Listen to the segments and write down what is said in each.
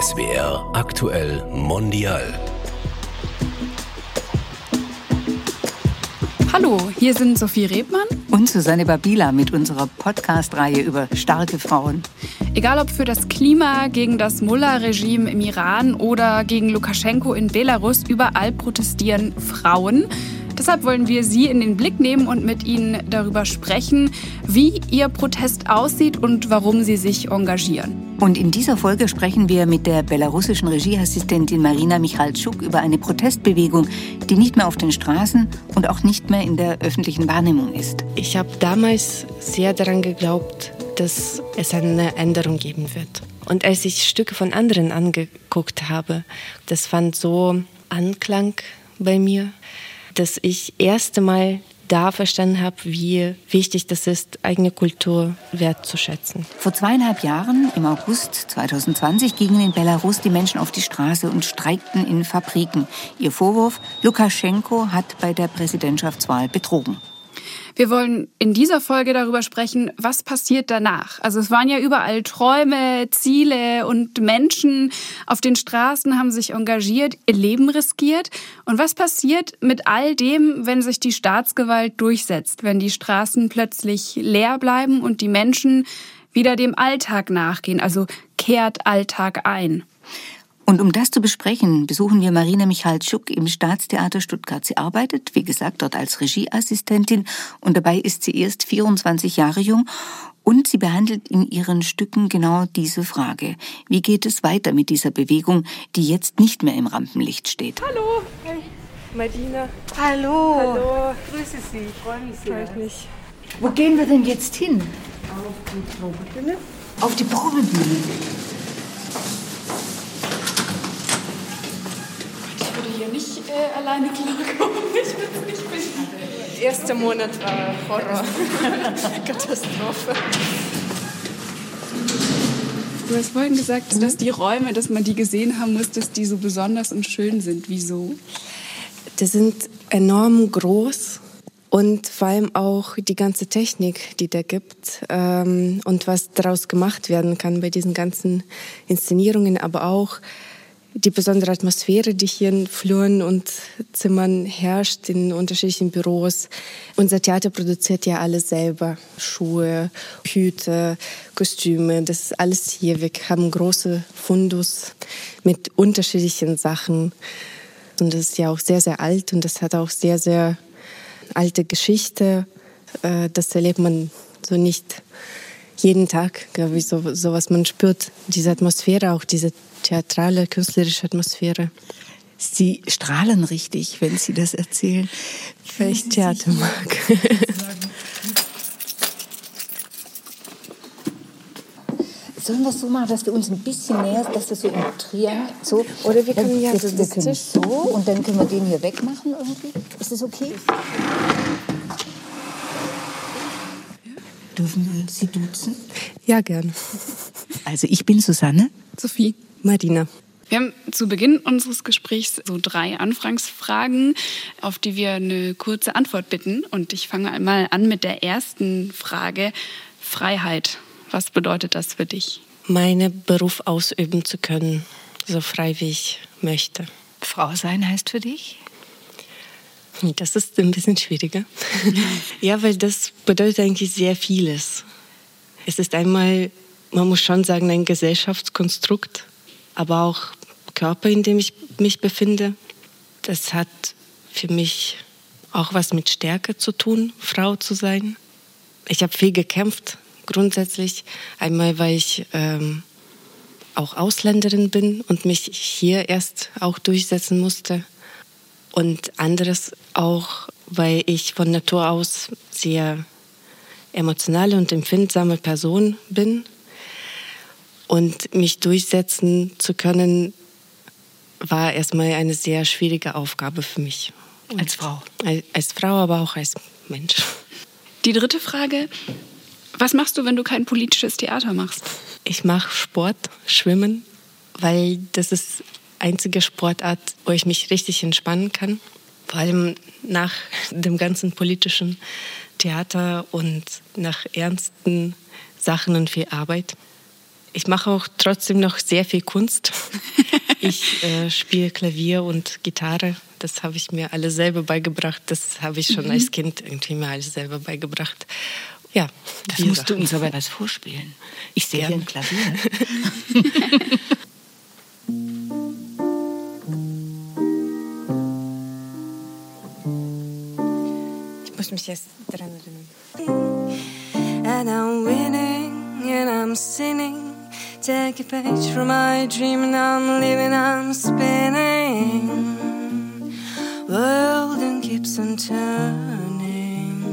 SWR aktuell mondial. Hallo, hier sind Sophie Rebmann und Susanne Babila mit unserer Podcast-Reihe über starke Frauen. Egal ob für das Klima, gegen das Mullah-Regime im Iran oder gegen Lukaschenko in Belarus, überall protestieren Frauen. Deshalb wollen wir Sie in den Blick nehmen und mit Ihnen darüber sprechen, wie Ihr Protest aussieht und warum Sie sich engagieren. Und in dieser Folge sprechen wir mit der belarussischen Regieassistentin Marina Michalczuk über eine Protestbewegung, die nicht mehr auf den Straßen und auch nicht mehr in der öffentlichen Wahrnehmung ist. Ich habe damals sehr daran geglaubt, dass es eine Änderung geben wird. Und als ich Stücke von anderen angeguckt habe, das fand so Anklang bei mir dass ich erste Mal da verstanden habe, wie wichtig das ist, eigene Kultur wertzuschätzen. Vor zweieinhalb Jahren, im August 2020, gingen in Belarus die Menschen auf die Straße und streikten in Fabriken. Ihr Vorwurf, Lukaschenko hat bei der Präsidentschaftswahl betrogen. Wir wollen in dieser Folge darüber sprechen, was passiert danach. Also es waren ja überall Träume, Ziele und Menschen auf den Straßen haben sich engagiert, ihr Leben riskiert. Und was passiert mit all dem, wenn sich die Staatsgewalt durchsetzt, wenn die Straßen plötzlich leer bleiben und die Menschen wieder dem Alltag nachgehen, also kehrt Alltag ein? Und um das zu besprechen, besuchen wir Marina Michalczuk im Staatstheater Stuttgart. Sie arbeitet, wie gesagt, dort als Regieassistentin und dabei ist sie erst 24 Jahre jung und sie behandelt in ihren Stücken genau diese Frage. Wie geht es weiter mit dieser Bewegung, die jetzt nicht mehr im Rampenlicht steht? Hallo, hey, Marina. Hallo. Hallo. Grüße Sie, ich freue mich sehr. Freut mich. Wo gehen wir denn jetzt hin? Auf die Probebühne. Auf die Probebühne. Nicht äh, alleine klarkommen. Ich es nicht wissen. Der erste Monat war Horror. Katastrophe. Du hast vorhin gesagt, dass die Räume, dass man die gesehen haben muss, dass die so besonders und schön sind. Wieso? Die sind enorm groß und vor allem auch die ganze Technik, die da gibt ähm, und was daraus gemacht werden kann bei diesen ganzen Inszenierungen, aber auch die besondere Atmosphäre, die hier in Fluren und Zimmern herrscht, in unterschiedlichen Büros. Unser Theater produziert ja alles selber. Schuhe, Hüte, Kostüme, das ist alles hier. Wir haben große Fundus mit unterschiedlichen Sachen. Und das ist ja auch sehr, sehr alt und das hat auch sehr, sehr alte Geschichte. Äh, das erlebt man so nicht jeden Tag, glaube ich, so, so was man spürt. Diese Atmosphäre, auch diese theatrale, künstlerische Atmosphäre. Sie strahlen richtig, wenn Sie das erzählen. Weil ich Theater mag. Sollen wir es so machen, dass wir uns ein bisschen näher, dass wir so im Triangel, so. Oder wir können ja das, wir können so und dann können wir den hier wegmachen irgendwie. Ist das okay? Dürfen wir Sie duzen? Ja, gern. Also ich bin Susanne. Sophie. Marina. Wir haben zu Beginn unseres Gesprächs so drei Anfangsfragen, auf die wir eine kurze Antwort bitten. Und ich fange einmal an mit der ersten Frage. Freiheit. Was bedeutet das für dich? Meinen Beruf ausüben zu können, so frei wie ich möchte. Frau sein heißt für dich? Das ist ein bisschen schwieriger. ja, weil das bedeutet eigentlich sehr vieles. Es ist einmal, man muss schon sagen, ein Gesellschaftskonstrukt, aber auch Körper, in dem ich mich befinde. Das hat für mich auch was mit Stärke zu tun, Frau zu sein. Ich habe viel gekämpft, grundsätzlich. Einmal, weil ich ähm, auch Ausländerin bin und mich hier erst auch durchsetzen musste. Und anderes auch, weil ich von Natur aus sehr emotionale und empfindsame Person bin. Und mich durchsetzen zu können, war erstmal eine sehr schwierige Aufgabe für mich. Und als Frau? Als, als Frau, aber auch als Mensch. Die dritte Frage. Was machst du, wenn du kein politisches Theater machst? Ich mache Sport, Schwimmen, weil das ist einzige Sportart, wo ich mich richtig entspannen kann. Vor allem nach dem ganzen politischen Theater und nach ernsten Sachen und viel Arbeit. Ich mache auch trotzdem noch sehr viel Kunst. Ich äh, spiele Klavier und Gitarre. Das habe ich mir alle selber beigebracht. Das habe ich schon mhm. als Kind irgendwie mir alles selber beigebracht. Ja, das musst Sachen. du uns aber was vorspielen. Ich sehe hier ein Klavier. And I'm winning and I'm sinning. Take a page from my dream and I'm living, I'm spinning. World and keeps on turning.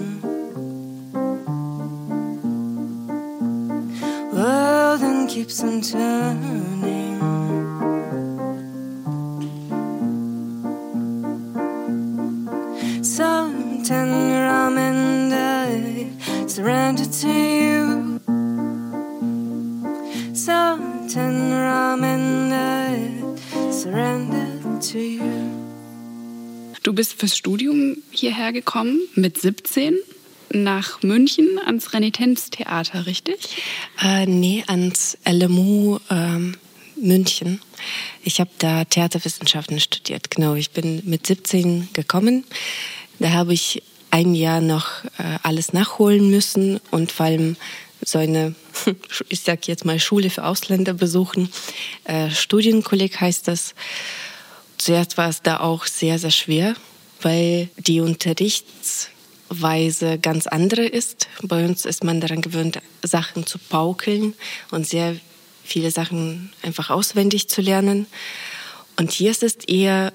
World and keeps on turning. To you. certain ramen surrender to you. Du bist fürs Studium hierher gekommen mit 17 nach München ans Renitenztheater, richtig? Äh, nee, ans LMU ähm, München. Ich habe da Theaterwissenschaften studiert, genau. Ich bin mit 17 gekommen. Da habe ich ein Jahr noch äh, alles nachholen müssen und vor allem so eine, ich sag jetzt mal Schule für Ausländer besuchen. Äh, Studienkolleg heißt das. Zuerst war es da auch sehr, sehr schwer, weil die Unterrichtsweise ganz andere ist. Bei uns ist man daran gewöhnt, Sachen zu paukeln und sehr viele Sachen einfach auswendig zu lernen. Und hier ist es eher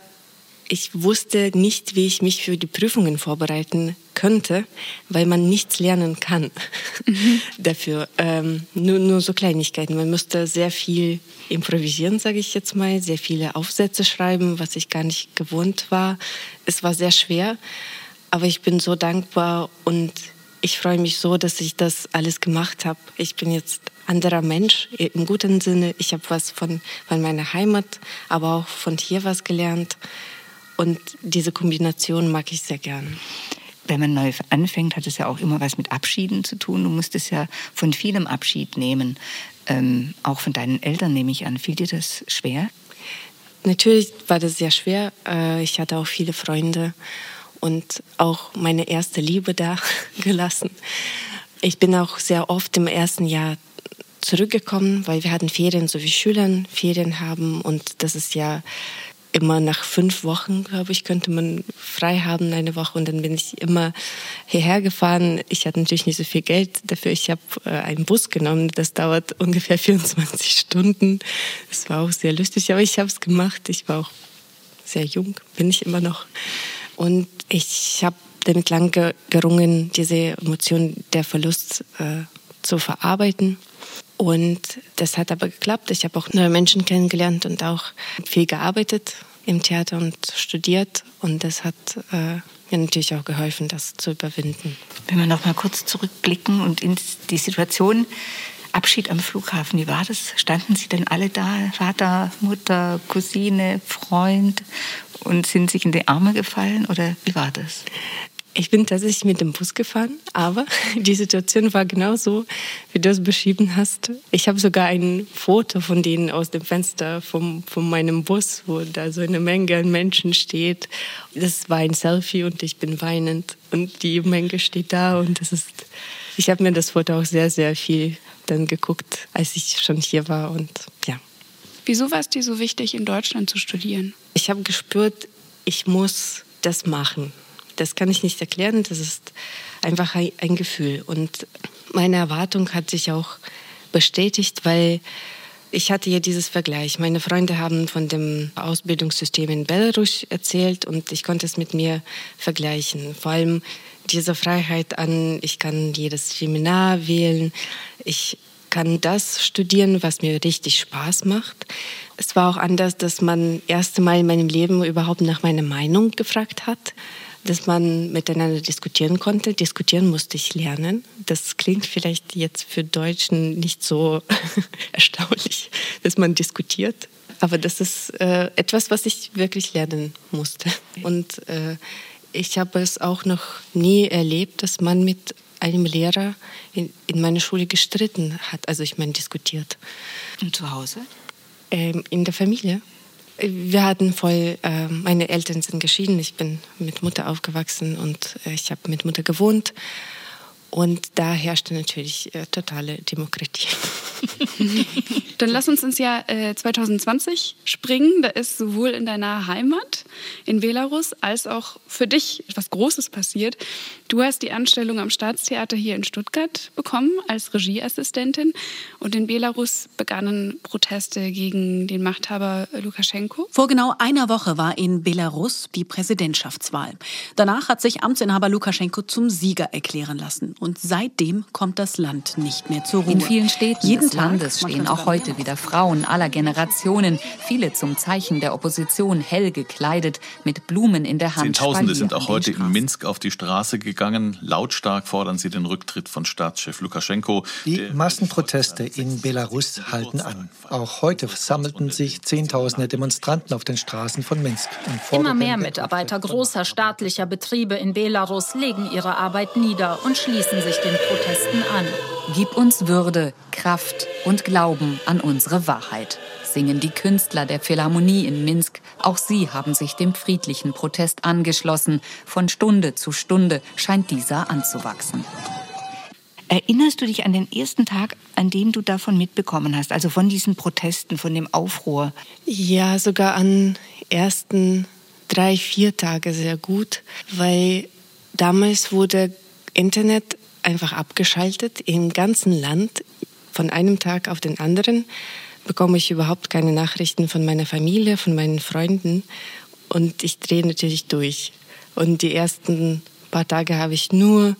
ich wusste nicht, wie ich mich für die Prüfungen vorbereiten könnte, weil man nichts lernen kann mhm. dafür. Ähm, nur, nur so Kleinigkeiten. Man musste sehr viel improvisieren, sage ich jetzt mal, sehr viele Aufsätze schreiben, was ich gar nicht gewohnt war. Es war sehr schwer, aber ich bin so dankbar und ich freue mich so, dass ich das alles gemacht habe. Ich bin jetzt anderer Mensch im guten Sinne. Ich habe was von, von meiner Heimat, aber auch von hier was gelernt. Und diese Kombination mag ich sehr gern. Wenn man neu anfängt, hat es ja auch immer was mit Abschieden zu tun. Du musstest ja von vielem Abschied nehmen. Ähm, auch von deinen Eltern nehme ich an. Fiel dir das schwer? Natürlich war das sehr schwer. Äh, ich hatte auch viele Freunde und auch meine erste Liebe da gelassen. Ich bin auch sehr oft im ersten Jahr zurückgekommen, weil wir hatten Ferien, so wie Schülern Ferien haben. Und das ist ja immer nach fünf Wochen, glaube ich, könnte man frei haben, eine Woche. Und dann bin ich immer hierher gefahren. Ich hatte natürlich nicht so viel Geld dafür. Ich habe äh, einen Bus genommen. Das dauert ungefähr 24 Stunden. Das war auch sehr lustig, aber ich habe es gemacht. Ich war auch sehr jung, bin ich immer noch. Und ich habe damit lang gerungen, diese Emotion der Verlust äh, zu verarbeiten. Und das hat aber geklappt. Ich habe auch neue Menschen kennengelernt und auch viel gearbeitet im Theater und studiert. Und das hat äh, mir natürlich auch geholfen, das zu überwinden. Wenn wir noch mal kurz zurückblicken und in die Situation Abschied am Flughafen, wie war das? Standen Sie denn alle da, Vater, Mutter, Cousine, Freund und sind sich in die Arme gefallen oder wie war das? Ich bin tatsächlich mit dem Bus gefahren, aber die Situation war genau so, wie du es beschrieben hast. Ich habe sogar ein Foto von denen aus dem Fenster vom, von meinem Bus, wo da so eine Menge an Menschen steht. Das war ein Selfie und ich bin weinend und die Menge steht da und das ist. Ich habe mir das Foto auch sehr, sehr viel dann geguckt, als ich schon hier war und ja. Wieso war es dir so wichtig, in Deutschland zu studieren? Ich habe gespürt, ich muss das machen das kann ich nicht erklären. Das ist einfach ein Gefühl. Und meine Erwartung hat sich auch bestätigt, weil ich hatte ja dieses Vergleich. Meine Freunde haben von dem Ausbildungssystem in Belarus erzählt und ich konnte es mit mir vergleichen. Vor allem diese Freiheit an, ich kann jedes Seminar wählen, ich kann das studieren, was mir richtig Spaß macht. Es war auch anders, dass man erste Mal in meinem Leben überhaupt nach meiner Meinung gefragt hat dass man miteinander diskutieren konnte. Diskutieren musste ich lernen. Das klingt vielleicht jetzt für Deutschen nicht so erstaunlich, dass man diskutiert. Aber das ist äh, etwas, was ich wirklich lernen musste. Und äh, ich habe es auch noch nie erlebt, dass man mit einem Lehrer in, in meiner Schule gestritten hat. Also ich meine, diskutiert. Und zu Hause? Ähm, in der Familie. Wir hatten voll, äh, meine Eltern sind geschieden. Ich bin mit Mutter aufgewachsen und äh, ich habe mit Mutter gewohnt. Und da herrschte natürlich äh, totale Demokratie. Dann lass uns ins Jahr äh, 2020 springen. Da ist sowohl in deiner Heimat in Belarus als auch für dich etwas Großes passiert. Du hast die Anstellung am Staatstheater hier in Stuttgart bekommen als Regieassistentin und in Belarus begannen Proteste gegen den Machthaber Lukaschenko. Vor genau einer Woche war in Belarus die Präsidentschaftswahl. Danach hat sich Amtsinhaber Lukaschenko zum Sieger erklären lassen und seitdem kommt das Land nicht mehr zur Ruhe. In vielen Städten Jeden des Landes stehen auch heute wieder Frauen aller Generationen, viele zum Zeichen der Opposition hell gekleidet, mit Blumen in der Hand. Zehntausende sind auch heute in Minsk auf die Straße gegangen gegangen. Lautstark fordern sie den Rücktritt von Staatschef Lukaschenko. Die Massenproteste in Belarus halten an. Auch heute sammelten sich Zehntausende Demonstranten auf den Straßen von Minsk. Immer mehr Mitarbeiter großer staatlicher Betriebe in Belarus legen ihre Arbeit nieder und schließen sich den Protesten an. Gib uns Würde, Kraft und Glauben an unsere Wahrheit singen die Künstler der Philharmonie in Minsk. Auch sie haben sich dem friedlichen Protest angeschlossen. Von Stunde zu Stunde scheint dieser anzuwachsen. Erinnerst du dich an den ersten Tag, an dem du davon mitbekommen hast, also von diesen Protesten, von dem Aufruhr? Ja, sogar an ersten drei, vier Tage sehr gut, weil damals wurde Internet einfach abgeschaltet im ganzen Land von einem Tag auf den anderen bekomme ich überhaupt keine Nachrichten von meiner Familie, von meinen Freunden. Und ich drehe natürlich durch. Und die ersten paar Tage habe ich nur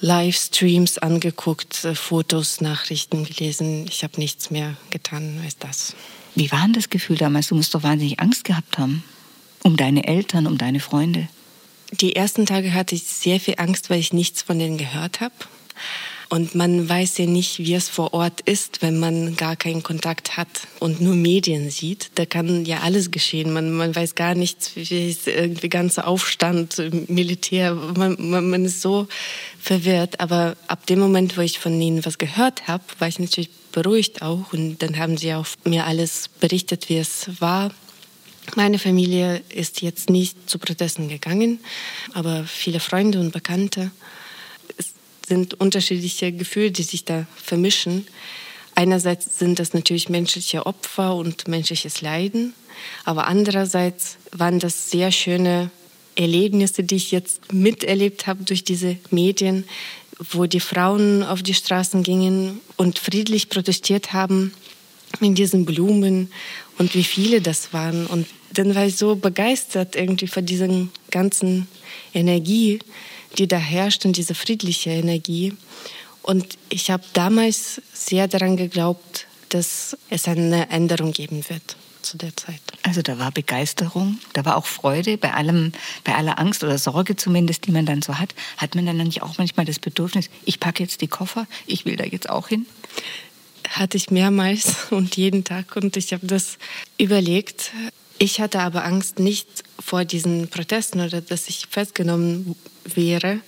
Livestreams angeguckt, äh, Fotos, Nachrichten gelesen. Ich habe nichts mehr getan als das. Wie war denn das Gefühl damals? Du musst doch wahnsinnig Angst gehabt haben. Um deine Eltern, um deine Freunde. Die ersten Tage hatte ich sehr viel Angst, weil ich nichts von denen gehört habe. Und man weiß ja nicht, wie es vor Ort ist, wenn man gar keinen Kontakt hat und nur Medien sieht. Da kann ja alles geschehen. Man, man weiß gar nichts, wie ist irgendwie ganzer Aufstand, Militär. Man, man, man ist so verwirrt. Aber ab dem Moment, wo ich von ihnen was gehört habe, war ich natürlich beruhigt auch. Und dann haben sie auch mir alles berichtet, wie es war. Meine Familie ist jetzt nicht zu Protesten gegangen, aber viele Freunde und Bekannte sind unterschiedliche Gefühle, die sich da vermischen. Einerseits sind das natürlich menschliche Opfer und menschliches Leiden, aber andererseits waren das sehr schöne Erlebnisse, die ich jetzt miterlebt habe durch diese Medien, wo die Frauen auf die Straßen gingen und friedlich protestiert haben mit diesen Blumen und wie viele das waren. Und dann war ich so begeistert irgendwie von dieser ganzen Energie, die da herrscht und diese friedliche Energie. Und ich habe damals sehr daran geglaubt, dass es eine Änderung geben wird zu der Zeit. Also da war Begeisterung, da war auch Freude bei allem, bei aller Angst oder Sorge zumindest, die man dann so hat. Hat man dann nicht auch manchmal das Bedürfnis, ich packe jetzt die Koffer, ich will da jetzt auch hin? Hatte ich mehrmals und jeden Tag und ich habe das überlegt. Ich hatte aber Angst nicht vor diesen Protesten oder dass ich festgenommen wäre.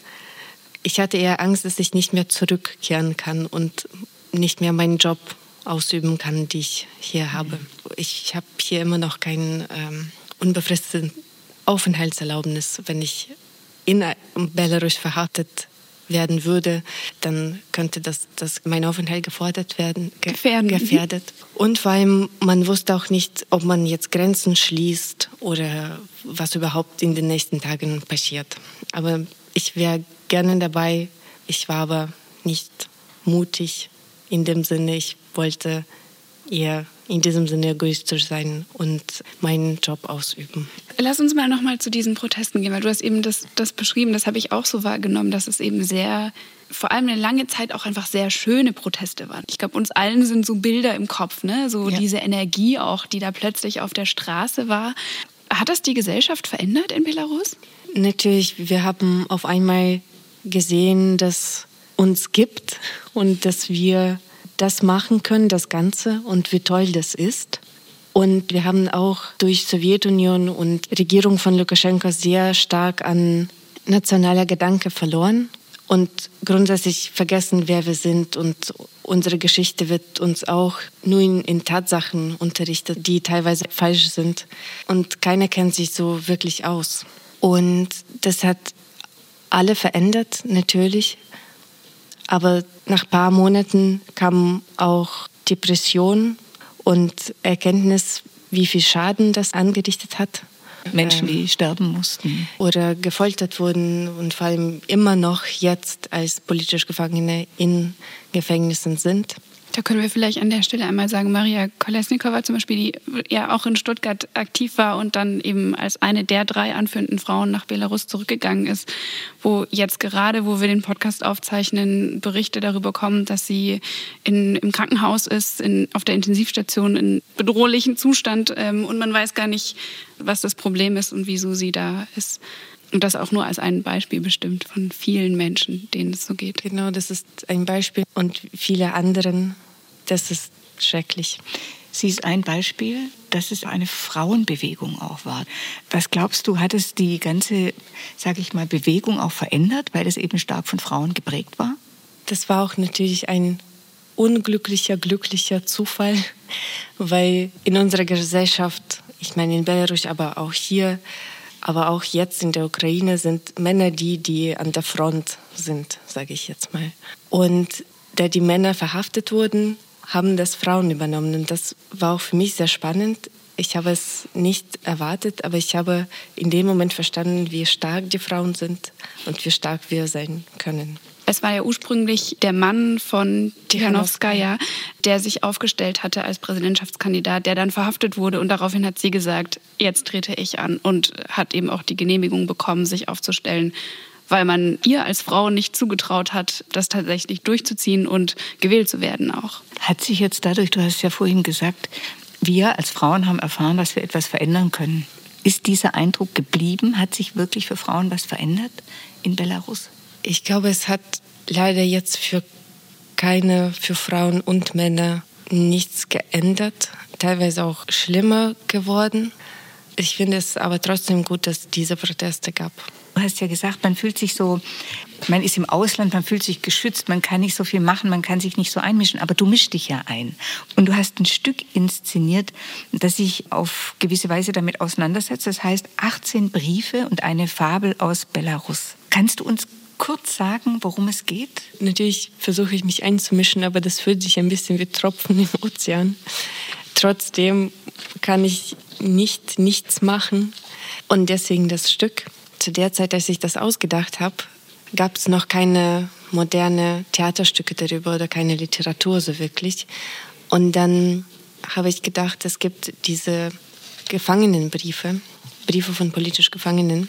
Ich hatte eher Angst, dass ich nicht mehr zurückkehren kann und nicht mehr meinen Job ausüben kann, den ich hier habe. Ich habe hier immer noch keinen ähm, unbefristeten Aufenthaltserlaubnis. Wenn ich in Belarus verhaftet werden würde, dann könnte das, das mein Aufenthalt gefordert werden, ge gefährden. gefährdet. Und weil man wusste auch nicht, ob man jetzt Grenzen schließt oder was überhaupt in den nächsten Tagen passiert. Aber ich wäre gerne dabei. Ich war aber nicht mutig in dem Sinne. Ich wollte eher in diesem Sinne egoistisch sein und meinen Job ausüben. Lass uns mal nochmal zu diesen Protesten gehen, weil du hast eben das, das beschrieben, das habe ich auch so wahrgenommen, dass es eben sehr, vor allem eine lange Zeit auch einfach sehr schöne Proteste waren. Ich glaube, uns allen sind so Bilder im Kopf, ne? so ja. diese Energie auch, die da plötzlich auf der Straße war. Hat das die Gesellschaft verändert in Belarus? Natürlich, wir haben auf einmal gesehen, dass uns gibt und dass wir das machen können, das Ganze und wie toll das ist. Und wir haben auch durch Sowjetunion und Regierung von Lukaschenko sehr stark an nationaler Gedanke verloren. Und grundsätzlich vergessen, wer wir sind und unsere Geschichte wird uns auch nur in, in, Tatsachen unterrichtet, die teilweise falsch sind. Und keiner kennt sich so wirklich aus. Und das hat alle verändert, natürlich. Aber nach ein paar Monaten kam auch Depression und Erkenntnis, wie viel Schaden das angerichtet hat. Menschen, die ähm, sterben mussten. Oder gefoltert wurden und vor allem immer noch jetzt als politisch Gefangene in Gefängnissen sind. Da können wir vielleicht an der Stelle einmal sagen, Maria Kolesnikova zum Beispiel, die ja auch in Stuttgart aktiv war und dann eben als eine der drei anführenden Frauen nach Belarus zurückgegangen ist, wo jetzt gerade, wo wir den Podcast aufzeichnen, Berichte darüber kommen, dass sie in, im Krankenhaus ist, in, auf der Intensivstation in bedrohlichem Zustand ähm, und man weiß gar nicht, was das Problem ist und wieso sie da ist. Und das auch nur als ein Beispiel bestimmt von vielen Menschen, denen es so geht. Genau, das ist ein Beispiel und viele anderen das ist schrecklich. Sie ist ein Beispiel, dass es eine Frauenbewegung auch war. Was glaubst du, hat es die ganze, sage ich mal, Bewegung auch verändert, weil es eben stark von Frauen geprägt war? Das war auch natürlich ein unglücklicher, glücklicher Zufall, weil in unserer Gesellschaft, ich meine in Belarus, aber auch hier, aber auch jetzt in der Ukraine sind Männer die, die an der Front sind, sage ich jetzt mal. Und da die Männer verhaftet wurden, haben das Frauen übernommen. Und das war auch für mich sehr spannend. Ich habe es nicht erwartet, aber ich habe in dem Moment verstanden, wie stark die Frauen sind und wie stark wir sein können. Es war ja ursprünglich der Mann von Tichanowskaja, der sich aufgestellt hatte als Präsidentschaftskandidat, der dann verhaftet wurde und daraufhin hat sie gesagt, jetzt trete ich an und hat eben auch die Genehmigung bekommen, sich aufzustellen weil man ihr als Frau nicht zugetraut hat, das tatsächlich durchzuziehen und gewählt zu werden auch. Hat sich jetzt dadurch, du hast ja vorhin gesagt, wir als Frauen haben erfahren, dass wir etwas verändern können. Ist dieser Eindruck geblieben? Hat sich wirklich für Frauen was verändert in Belarus? Ich glaube, es hat leider jetzt für keine, für Frauen und Männer nichts geändert, teilweise auch schlimmer geworden. Ich finde es aber trotzdem gut, dass es diese Proteste gab. Du hast ja gesagt, man fühlt sich so, man ist im Ausland, man fühlt sich geschützt, man kann nicht so viel machen, man kann sich nicht so einmischen, aber du mischst dich ja ein. Und du hast ein Stück inszeniert, das sich auf gewisse Weise damit auseinandersetzt. Das heißt 18 Briefe und eine Fabel aus Belarus. Kannst du uns kurz sagen, worum es geht? Natürlich versuche ich mich einzumischen, aber das fühlt sich ein bisschen wie Tropfen im Ozean. Trotzdem kann ich nicht nichts machen und deswegen das Stück zu der Zeit, als ich das ausgedacht habe, gab es noch keine moderne Theaterstücke darüber oder keine Literatur so wirklich. Und dann habe ich gedacht, es gibt diese Gefangenenbriefe, Briefe von politisch Gefangenen.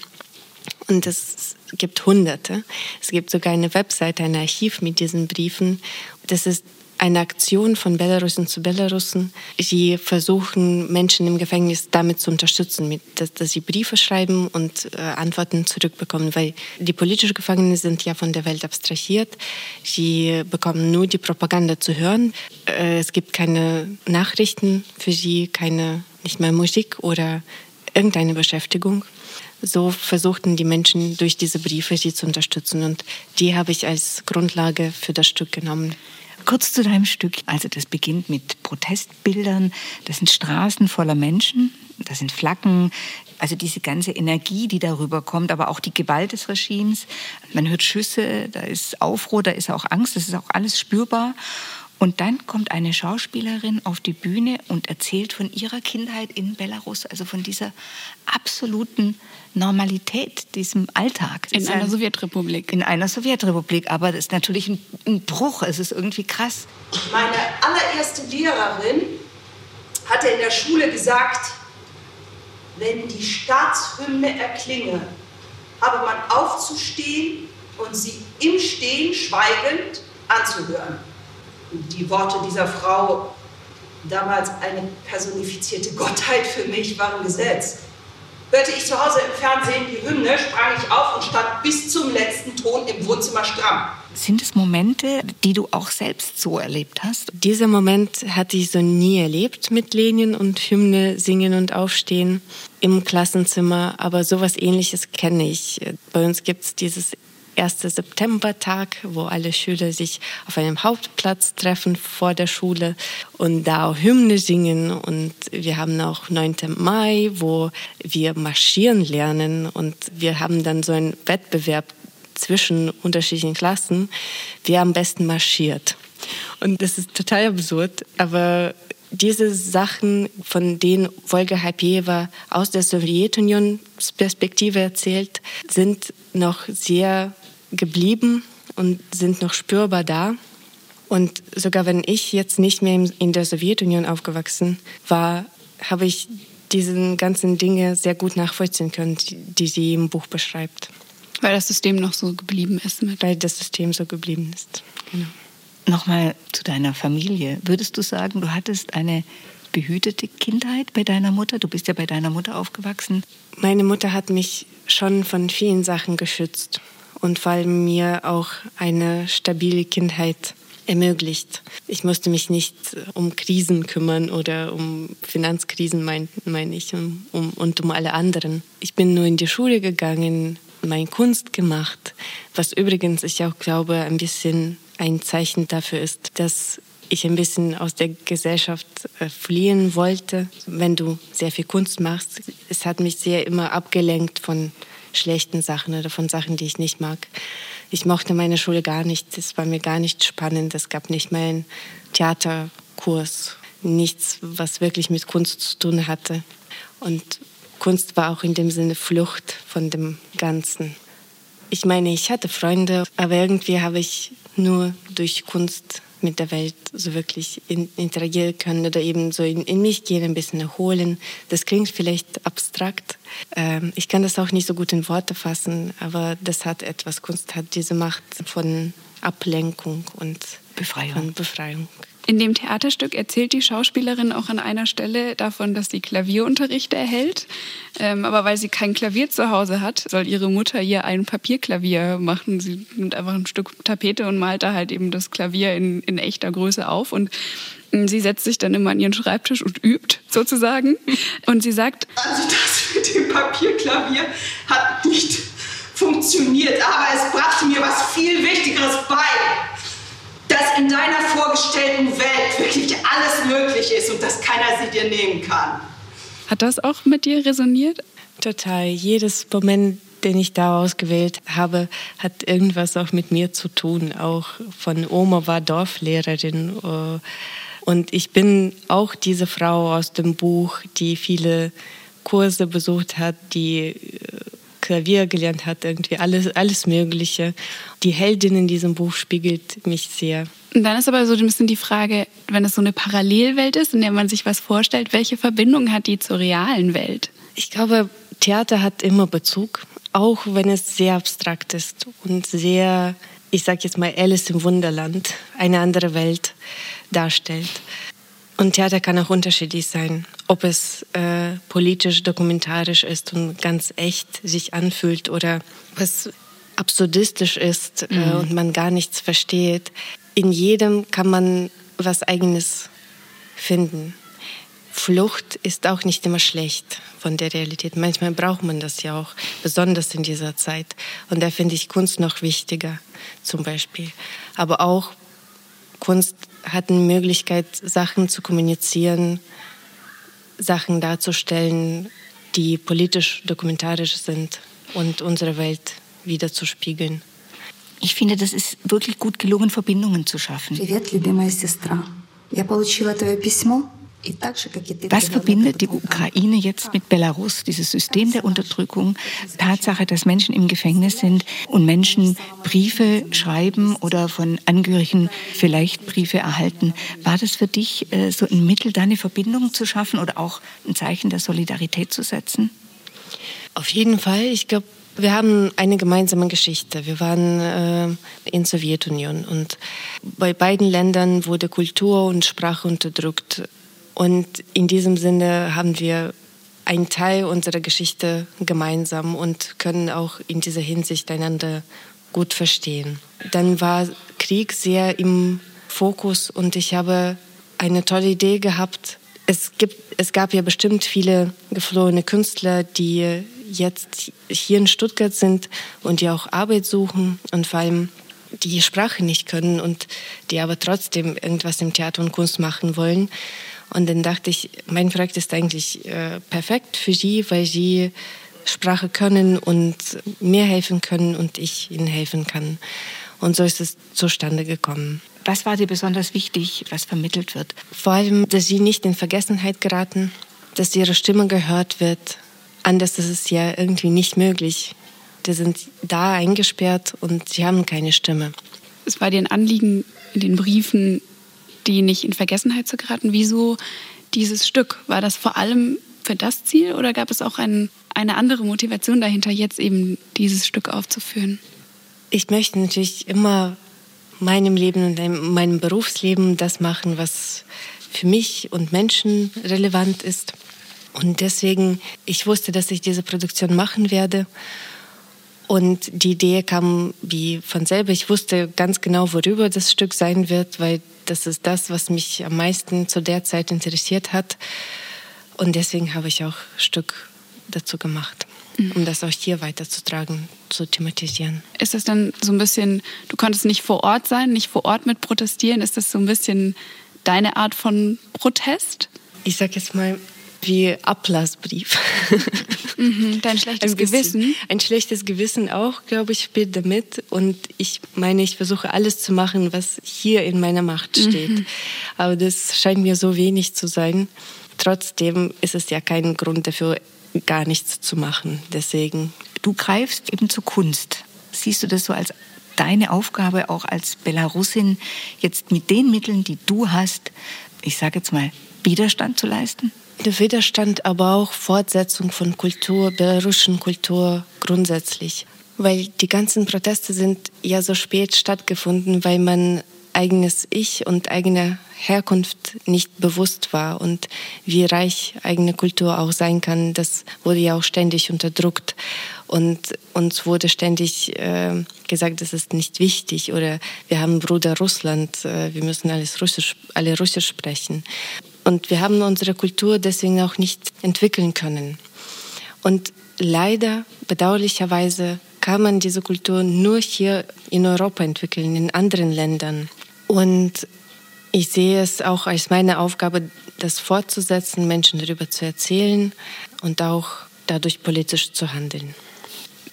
Und es gibt Hunderte. Es gibt sogar eine Webseite, ein Archiv mit diesen Briefen. Das ist eine Aktion von Belarusen zu Belarusen. Sie versuchen, Menschen im Gefängnis damit zu unterstützen, mit, dass, dass sie Briefe schreiben und äh, Antworten zurückbekommen, weil die politischen Gefangenen sind ja von der Welt abstrahiert. Sie bekommen nur die Propaganda zu hören. Äh, es gibt keine Nachrichten für sie, keine, nicht mehr Musik oder irgendeine Beschäftigung. So versuchten die Menschen durch diese Briefe sie zu unterstützen und die habe ich als Grundlage für das Stück genommen. Kurz zu deinem Stück. Also das beginnt mit Protestbildern. Das sind Straßen voller Menschen. Das sind Flaggen. Also diese ganze Energie, die darüber kommt, aber auch die Gewalt des Regimes. Man hört Schüsse, da ist Aufruhr, da ist auch Angst. Das ist auch alles spürbar. Und dann kommt eine Schauspielerin auf die Bühne und erzählt von ihrer Kindheit in Belarus, also von dieser absoluten Normalität, diesem Alltag. In einer ein, Sowjetrepublik. In einer Sowjetrepublik, aber das ist natürlich ein, ein Bruch, es ist irgendwie krass. Meine allererste Lehrerin hatte in der Schule gesagt, wenn die Staatshymne erklinge, habe man aufzustehen und sie im Stehen schweigend anzuhören die Worte dieser Frau, damals eine personifizierte Gottheit für mich, waren Gesetz. Hörte ich zu Hause im Fernsehen die Hymne, sprang ich auf und stand bis zum letzten Ton im Wohnzimmer stramm. Sind es Momente, die du auch selbst so erlebt hast? Dieser Moment hatte ich so nie erlebt mit Lenin und Hymne singen und aufstehen im Klassenzimmer, aber sowas ähnliches kenne ich. Bei uns gibt es dieses 1. September-Tag, wo alle Schüler sich auf einem Hauptplatz treffen vor der Schule und da auch Hymne singen. Und wir haben auch 9. Mai, wo wir marschieren lernen. Und wir haben dann so einen Wettbewerb zwischen unterschiedlichen Klassen, wer am besten marschiert. Und das ist total absurd, aber diese Sachen, von denen Wolga Hapiewa aus der Sowjetunion-Perspektive erzählt, sind noch sehr geblieben und sind noch spürbar da. Und sogar wenn ich jetzt nicht mehr in der Sowjetunion aufgewachsen war, habe ich diese ganzen Dinge sehr gut nachvollziehen können, die, sie im Buch beschreibt. Weil das System noch so geblieben ist. Mit. Weil das System so geblieben ist. Genau. Nochmal zu deiner Familie. Würdest du sagen, du hattest eine behütete Kindheit bei deiner Mutter? Du bist ja bei deiner Mutter aufgewachsen. Meine Mutter hat mich schon von vielen Sachen geschützt und vor allem mir auch eine stabile Kindheit ermöglicht. Ich musste mich nicht um Krisen kümmern oder um Finanzkrisen, meine mein ich, um, um, und um alle anderen. Ich bin nur in die Schule gegangen, meine Kunst gemacht, was übrigens ich auch glaube ein bisschen ein Zeichen dafür ist, dass ich ein bisschen aus der Gesellschaft äh, fliehen wollte. Wenn du sehr viel Kunst machst, es hat mich sehr immer abgelenkt von schlechten Sachen oder von Sachen, die ich nicht mag. Ich mochte meine Schule gar nicht. Es war mir gar nicht spannend. Es gab nicht mal einen Theaterkurs. Nichts, was wirklich mit Kunst zu tun hatte. Und Kunst war auch in dem Sinne Flucht von dem Ganzen. Ich meine, ich hatte Freunde, aber irgendwie habe ich nur durch Kunst mit der Welt so wirklich in, interagieren können oder eben so in, in, mich gehen, ein bisschen erholen. Das klingt vielleicht abstrakt. Ähm, ich kann das auch nicht so gut in Worte fassen, aber das hat etwas. Kunst hat diese Macht von Ablenkung und Befreiung. Von Befreiung. In dem Theaterstück erzählt die Schauspielerin auch an einer Stelle davon, dass sie Klavierunterricht erhält. Ähm, aber weil sie kein Klavier zu Hause hat, soll ihre Mutter ihr ein Papierklavier machen. Sie nimmt einfach ein Stück Tapete und malt da halt eben das Klavier in, in echter Größe auf. Und ähm, sie setzt sich dann immer an ihren Schreibtisch und übt sozusagen. Und sie sagt, also das mit dem Papierklavier hat nicht funktioniert, aber es brachte mir was viel Wichtigeres bei dass in deiner vorgestellten Welt wirklich alles möglich ist und dass keiner sie dir nehmen kann. Hat das auch mit dir resoniert? Total. Jedes Moment, den ich da ausgewählt habe, hat irgendwas auch mit mir zu tun. Auch von Oma war Dorflehrerin. Äh, und ich bin auch diese Frau aus dem Buch, die viele Kurse besucht hat, die äh, Klavier gelernt hat, irgendwie alles, alles Mögliche. Die Heldin in diesem Buch spiegelt mich sehr. Und dann ist aber so ein bisschen die Frage, wenn es so eine Parallelwelt ist, in der man sich was vorstellt, welche Verbindung hat die zur realen Welt? Ich glaube, Theater hat immer Bezug, auch wenn es sehr abstrakt ist und sehr, ich sage jetzt mal, Alice im Wunderland, eine andere Welt darstellt. Und Theater kann auch unterschiedlich sein, ob es äh, politisch, dokumentarisch ist und ganz echt sich anfühlt oder was absurdistisch ist äh, mhm. und man gar nichts versteht. In jedem kann man was Eigenes finden. Flucht ist auch nicht immer schlecht von der Realität. Manchmal braucht man das ja auch, besonders in dieser Zeit. Und da finde ich Kunst noch wichtiger, zum Beispiel. Aber auch Kunst hat eine Möglichkeit, Sachen zu kommunizieren, Sachen darzustellen, die politisch dokumentarisch sind und unsere Welt wiederzuspiegeln. Ich finde, das ist wirklich gut gelungen, Verbindungen zu schaffen. Привет, любимая сестра. Я получила твое письмо was verbindet die Ukraine jetzt mit Belarus, dieses System der Unterdrückung, Tatsache, dass Menschen im Gefängnis sind und Menschen Briefe schreiben oder von Angehörigen vielleicht Briefe erhalten? War das für dich äh, so ein Mittel, da eine Verbindung zu schaffen oder auch ein Zeichen der Solidarität zu setzen? Auf jeden Fall. Ich glaube, wir haben eine gemeinsame Geschichte. Wir waren äh, in Sowjetunion und bei beiden Ländern wurde Kultur und Sprache unterdrückt. Und in diesem Sinne haben wir einen Teil unserer Geschichte gemeinsam und können auch in dieser Hinsicht einander gut verstehen. Dann war Krieg sehr im Fokus und ich habe eine tolle Idee gehabt. Es, gibt, es gab ja bestimmt viele geflohene Künstler, die jetzt hier in Stuttgart sind und die auch Arbeit suchen und vor allem die Sprache nicht können und die aber trotzdem irgendwas im Theater und Kunst machen wollen. Und dann dachte ich, mein Projekt ist eigentlich äh, perfekt für sie, weil sie Sprache können und mir helfen können und ich ihnen helfen kann. Und so ist es zustande gekommen. Was war dir besonders wichtig, was vermittelt wird? Vor allem, dass sie nicht in Vergessenheit geraten, dass ihre Stimme gehört wird. Anders ist es ja irgendwie nicht möglich. Die sind da eingesperrt und sie haben keine Stimme. Es war dir ein Anliegen, in den Briefen die nicht in Vergessenheit zu geraten. Wieso dieses Stück? War das vor allem für das Ziel oder gab es auch ein, eine andere Motivation dahinter, jetzt eben dieses Stück aufzuführen? Ich möchte natürlich immer meinem Leben und meinem Berufsleben das machen, was für mich und Menschen relevant ist. Und deswegen, ich wusste, dass ich diese Produktion machen werde. Und die Idee kam wie von selber. Ich wusste ganz genau, worüber das Stück sein wird, weil das ist das, was mich am meisten zu der Zeit interessiert hat. Und deswegen habe ich auch ein Stück dazu gemacht, mhm. um das auch hier weiterzutragen, zu thematisieren. Ist das dann so ein bisschen, du konntest nicht vor Ort sein, nicht vor Ort mit protestieren, ist das so ein bisschen deine Art von Protest? Ich sage jetzt mal, wie Ablassbrief. Mhm, dein schlechtes ein Gewissen? Ein schlechtes Gewissen auch, glaube ich, spielt damit. Und ich meine, ich versuche alles zu machen, was hier in meiner Macht mhm. steht. Mhm. Aber das scheint mir so wenig zu sein. Trotzdem ist es ja kein Grund dafür, gar nichts zu machen. Deswegen. Du greifst eben zur Kunst. Siehst du das so als deine Aufgabe auch als Belarusin, jetzt mit den Mitteln, die du hast, ich sage jetzt mal, Widerstand zu leisten? Der Widerstand, aber auch Fortsetzung von Kultur, belarussischen Kultur grundsätzlich. Weil die ganzen Proteste sind ja so spät stattgefunden, weil man eigenes Ich und eigene Herkunft nicht bewusst war und wie reich eigene Kultur auch sein kann, das wurde ja auch ständig unterdrückt und uns wurde ständig äh, gesagt, das ist nicht wichtig oder wir haben Bruder Russland, äh, wir müssen alles Russisch, alle Russisch sprechen. Und wir haben unsere Kultur deswegen auch nicht entwickeln können. Und leider, bedauerlicherweise, kann man diese Kultur nur hier in Europa entwickeln, in anderen Ländern. Und ich sehe es auch als meine Aufgabe, das fortzusetzen, Menschen darüber zu erzählen und auch dadurch politisch zu handeln.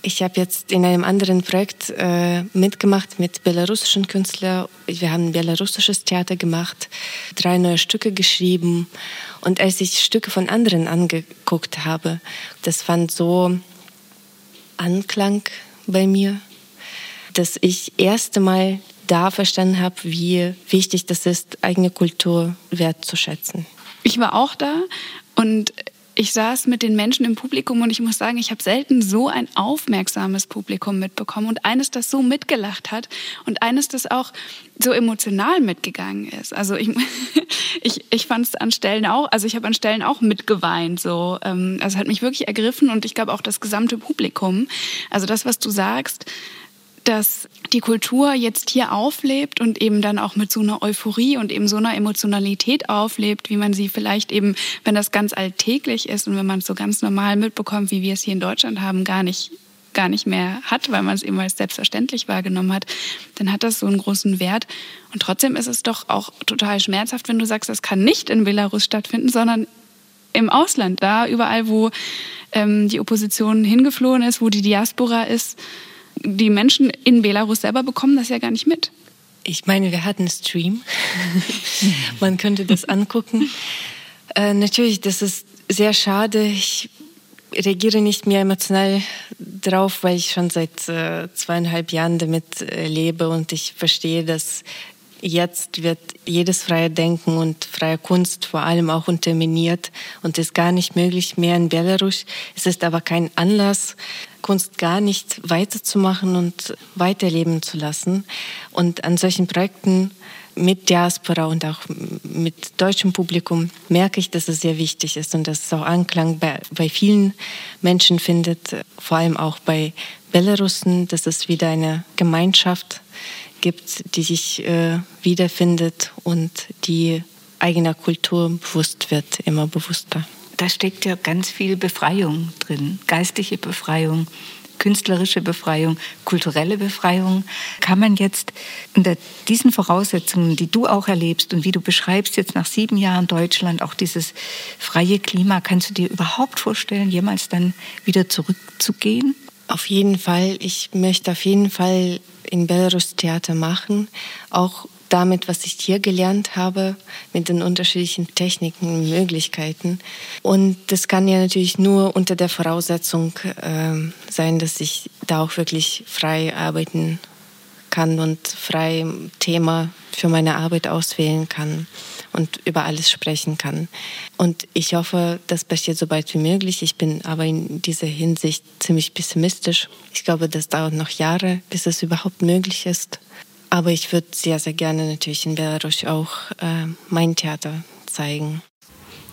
Ich habe jetzt in einem anderen Projekt äh, mitgemacht mit belarussischen Künstlern. Wir haben ein belarussisches Theater gemacht, drei neue Stücke geschrieben. Und als ich Stücke von anderen angeguckt habe, das fand so Anklang bei mir, dass ich erste Mal da verstanden habe, wie wichtig das ist, eigene Kultur wertzuschätzen. Ich war auch da und ich saß mit den Menschen im Publikum und ich muss sagen, ich habe selten so ein aufmerksames Publikum mitbekommen und eines, das so mitgelacht hat und eines, das auch so emotional mitgegangen ist. Also ich, ich, ich fand es an Stellen auch, also ich habe an Stellen auch mitgeweint. So, ähm, also es hat mich wirklich ergriffen und ich glaube auch das gesamte Publikum. Also das, was du sagst, dass die Kultur jetzt hier auflebt und eben dann auch mit so einer Euphorie und eben so einer Emotionalität auflebt, wie man sie vielleicht eben, wenn das ganz alltäglich ist und wenn man es so ganz normal mitbekommt, wie wir es hier in Deutschland haben, gar nicht gar nicht mehr hat, weil man es eben als selbstverständlich wahrgenommen hat, dann hat das so einen großen Wert. Und trotzdem ist es doch auch total schmerzhaft, wenn du sagst, das kann nicht in Belarus stattfinden, sondern im Ausland, da überall, wo ähm, die Opposition hingeflohen ist, wo die Diaspora ist die Menschen in Belarus selber bekommen das ja gar nicht mit. Ich meine, wir hatten Stream. Man könnte das angucken. Äh, natürlich, das ist sehr schade. Ich reagiere nicht mehr emotional drauf, weil ich schon seit äh, zweieinhalb Jahren damit äh, lebe und ich verstehe, dass jetzt wird jedes freie Denken und freie Kunst vor allem auch unterminiert und ist gar nicht möglich mehr in Belarus. Es ist aber kein Anlass, Kunst gar nicht weiterzumachen und weiterleben zu lassen. Und an solchen Projekten mit Diaspora und auch mit deutschem Publikum merke ich, dass es sehr wichtig ist und dass es auch Anklang bei, bei vielen Menschen findet, vor allem auch bei Belarussen, dass es wieder eine Gemeinschaft gibt, die sich äh, wiederfindet und die eigener Kultur bewusst wird, immer bewusster. da steckt ja ganz viel Befreiung drin, geistliche Befreiung, künstlerische Befreiung, kulturelle Befreiung. Kann man jetzt unter diesen Voraussetzungen, die du auch erlebst und wie du beschreibst jetzt nach sieben Jahren Deutschland, auch dieses freie Klima, kannst du dir überhaupt vorstellen, jemals dann wieder zurückzugehen? Auf jeden Fall. Ich möchte auf jeden Fall in Belarus Theater machen, auch damit, was ich hier gelernt habe, mit den unterschiedlichen Techniken und Möglichkeiten. Und das kann ja natürlich nur unter der Voraussetzung äh, sein, dass ich da auch wirklich frei arbeiten kann und frei Thema für meine Arbeit auswählen kann und über alles sprechen kann. Und ich hoffe, das passiert so bald wie möglich. Ich bin aber in dieser Hinsicht ziemlich pessimistisch. Ich glaube, das dauert noch Jahre, bis es überhaupt möglich ist. Aber ich würde sehr, sehr gerne natürlich in Belarus auch äh, mein Theater zeigen.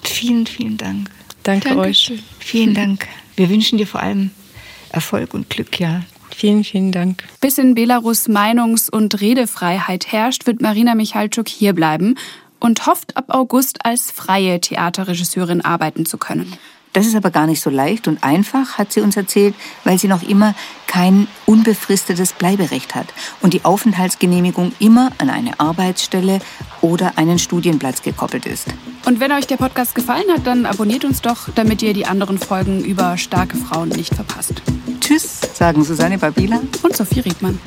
Vielen, vielen Dank. Danke Dankeschön. euch. Vielen Dank. Wir wünschen dir vor allem Erfolg und Glück, ja. Vielen, vielen Dank. Bis in Belarus Meinungs- und Redefreiheit herrscht, wird Marina Michalczuk hierbleiben und hofft ab August als freie Theaterregisseurin arbeiten zu können. Das ist aber gar nicht so leicht und einfach, hat sie uns erzählt, weil sie noch immer kein unbefristetes Bleiberecht hat und die Aufenthaltsgenehmigung immer an eine Arbeitsstelle oder einen Studienplatz gekoppelt ist. Und wenn euch der Podcast gefallen hat, dann abonniert uns doch, damit ihr die anderen Folgen über starke Frauen nicht verpasst. Tschüss, sagen Susanne Babila und Sophie Riedmann.